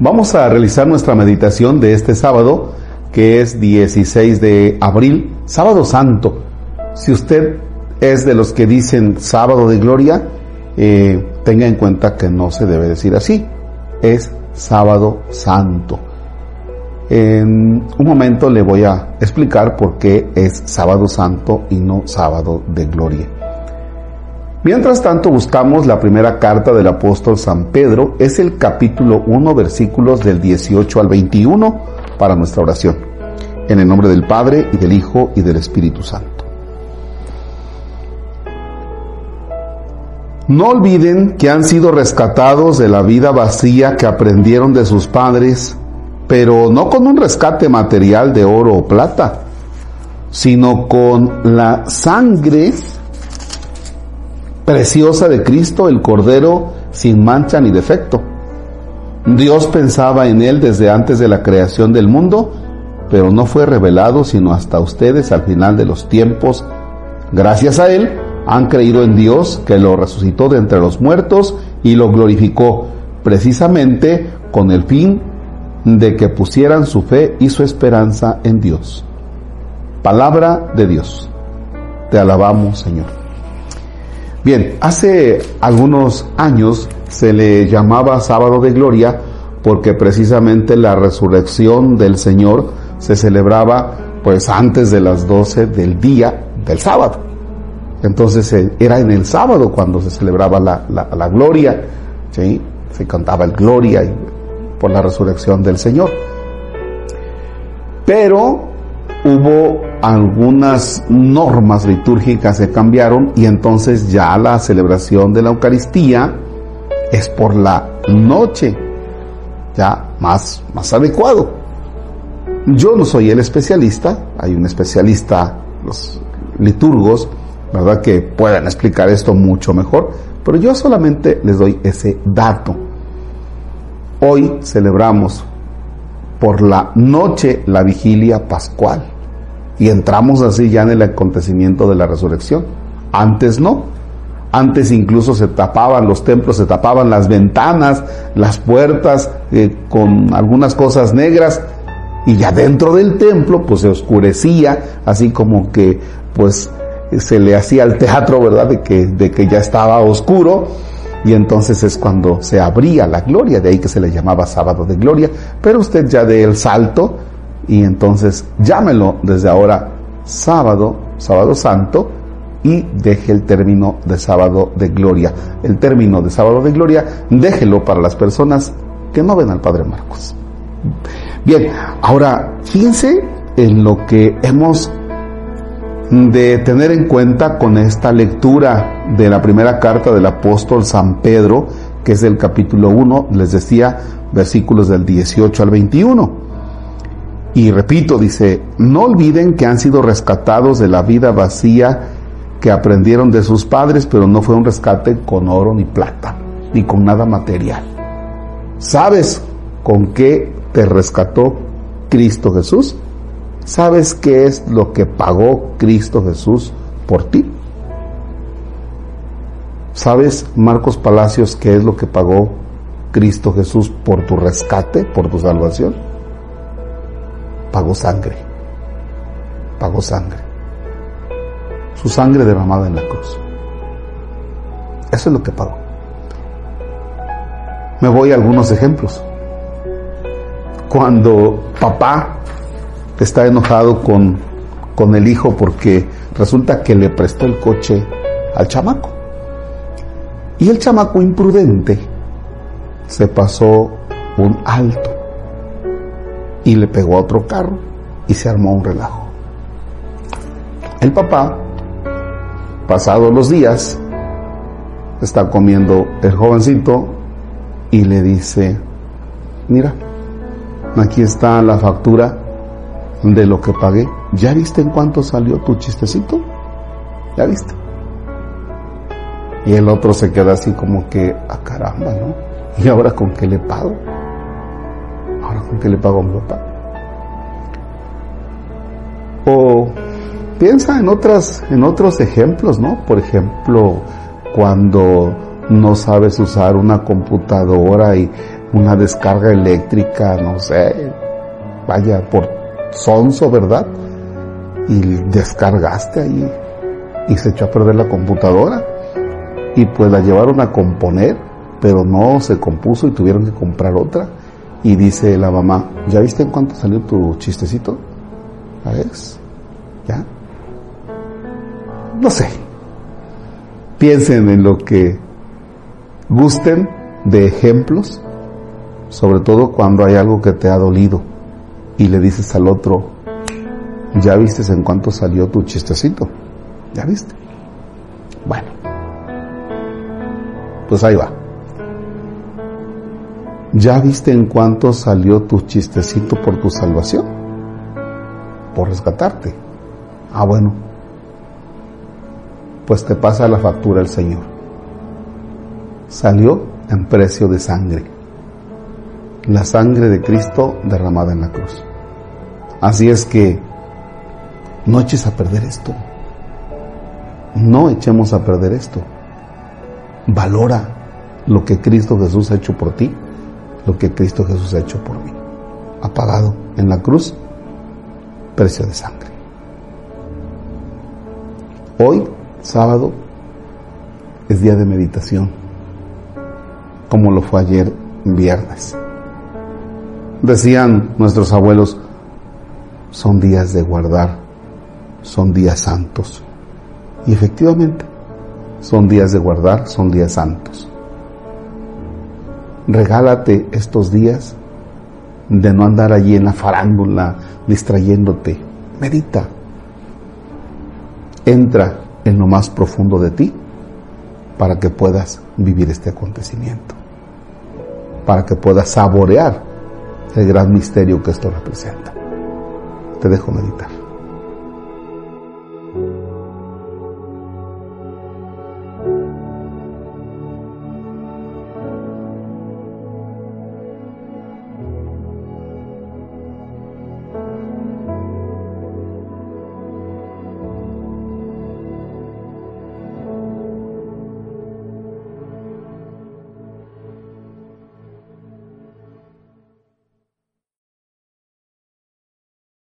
Vamos a realizar nuestra meditación de este sábado, que es 16 de abril, sábado santo. Si usted es de los que dicen sábado de gloria, eh, tenga en cuenta que no se debe decir así, es sábado santo. En un momento le voy a explicar por qué es sábado santo y no sábado de gloria. Mientras tanto buscamos la primera carta del apóstol San Pedro, es el capítulo 1 versículos del 18 al 21 para nuestra oración. En el nombre del Padre y del Hijo y del Espíritu Santo. No olviden que han sido rescatados de la vida vacía que aprendieron de sus padres, pero no con un rescate material de oro o plata, sino con la sangre preciosa de Cristo, el Cordero sin mancha ni defecto. Dios pensaba en él desde antes de la creación del mundo, pero no fue revelado sino hasta ustedes al final de los tiempos. Gracias a él han creído en Dios que lo resucitó de entre los muertos y lo glorificó, precisamente con el fin de que pusieran su fe y su esperanza en Dios. Palabra de Dios. Te alabamos, Señor. Bien, hace algunos años se le llamaba sábado de gloria porque precisamente la resurrección del Señor se celebraba pues antes de las 12 del día del sábado. Entonces eh, era en el sábado cuando se celebraba la, gloria, ¿sí? se cantaba el gloria por la resurrección del Señor. Pero hubo algunas normas litúrgicas que cambiaron y entonces ya la celebración de la Eucaristía es por la noche, ya más, más adecuado. Yo no soy el especialista, hay un especialista, los liturgos, ¿verdad? Que puedan explicar esto mucho mejor, pero yo solamente les doy ese dato. Hoy celebramos por la noche la vigilia pascual y entramos así ya en el acontecimiento de la resurrección. Antes no. Antes incluso se tapaban los templos, se tapaban las ventanas, las puertas eh, con algunas cosas negras y ya dentro del templo pues se oscurecía, así como que pues se le hacía el teatro, ¿verdad? De que, de que ya estaba oscuro y entonces es cuando se abría la gloria, de ahí que se le llamaba sábado de gloria, pero usted ya de el salto y entonces llámelo desde ahora sábado, sábado santo, y deje el término de sábado de gloria. El término de sábado de gloria, déjelo para las personas que no ven al Padre Marcos. Bien, ahora fíjense en lo que hemos de tener en cuenta con esta lectura de la primera carta del apóstol San Pedro, que es del capítulo 1, les decía, versículos del 18 al 21. Y repito, dice, no olviden que han sido rescatados de la vida vacía que aprendieron de sus padres, pero no fue un rescate con oro ni plata, ni con nada material. ¿Sabes con qué te rescató Cristo Jesús? ¿Sabes qué es lo que pagó Cristo Jesús por ti? ¿Sabes, Marcos Palacios, qué es lo que pagó Cristo Jesús por tu rescate, por tu salvación? Pagó sangre, pagó sangre, su sangre derramada en la cruz. Eso es lo que pagó. Me voy a algunos ejemplos. Cuando papá está enojado con, con el hijo porque resulta que le prestó el coche al chamaco. Y el chamaco imprudente se pasó un alto y le pegó a otro carro y se armó un relajo. El papá, pasados los días, está comiendo el jovencito y le dice, mira, aquí está la factura de lo que pagué. ¿Ya viste en cuánto salió tu chistecito? ¿Ya viste? Y el otro se queda así como que, a ah, caramba, ¿no? ¿Y ahora con qué le pago? Que le pago a mi papá. O piensa en otras, en otros ejemplos, ¿no? Por ejemplo, cuando no sabes usar una computadora y una descarga eléctrica, no sé, vaya, por sonso, ¿verdad? Y descargaste ahí y se echó a perder la computadora y pues la llevaron a componer, pero no se compuso y tuvieron que comprar otra. Y dice la mamá, ¿ya viste en cuánto salió tu chistecito? ¿A ver? ¿Ya? No sé. Piensen en lo que gusten de ejemplos, sobre todo cuando hay algo que te ha dolido y le dices al otro, ¿ya viste en cuánto salió tu chistecito? ¿Ya viste? Bueno, pues ahí va. ¿Ya viste en cuánto salió tu chistecito por tu salvación? Por rescatarte. Ah, bueno. Pues te pasa la factura el Señor. Salió en precio de sangre. La sangre de Cristo derramada en la cruz. Así es que no eches a perder esto. No echemos a perder esto. Valora lo que Cristo Jesús ha hecho por ti, lo que Cristo Jesús ha hecho por mí. Ha pagado en la cruz precio de sangre. Hoy, sábado, es día de meditación, como lo fue ayer viernes. Decían nuestros abuelos, son días de guardar, son días santos. Y efectivamente, son días de guardar, son días santos. Regálate estos días de no andar allí en la farándula distrayéndote. Medita. Entra en lo más profundo de ti para que puedas vivir este acontecimiento, para que puedas saborear el gran misterio que esto representa. Te dejo meditar.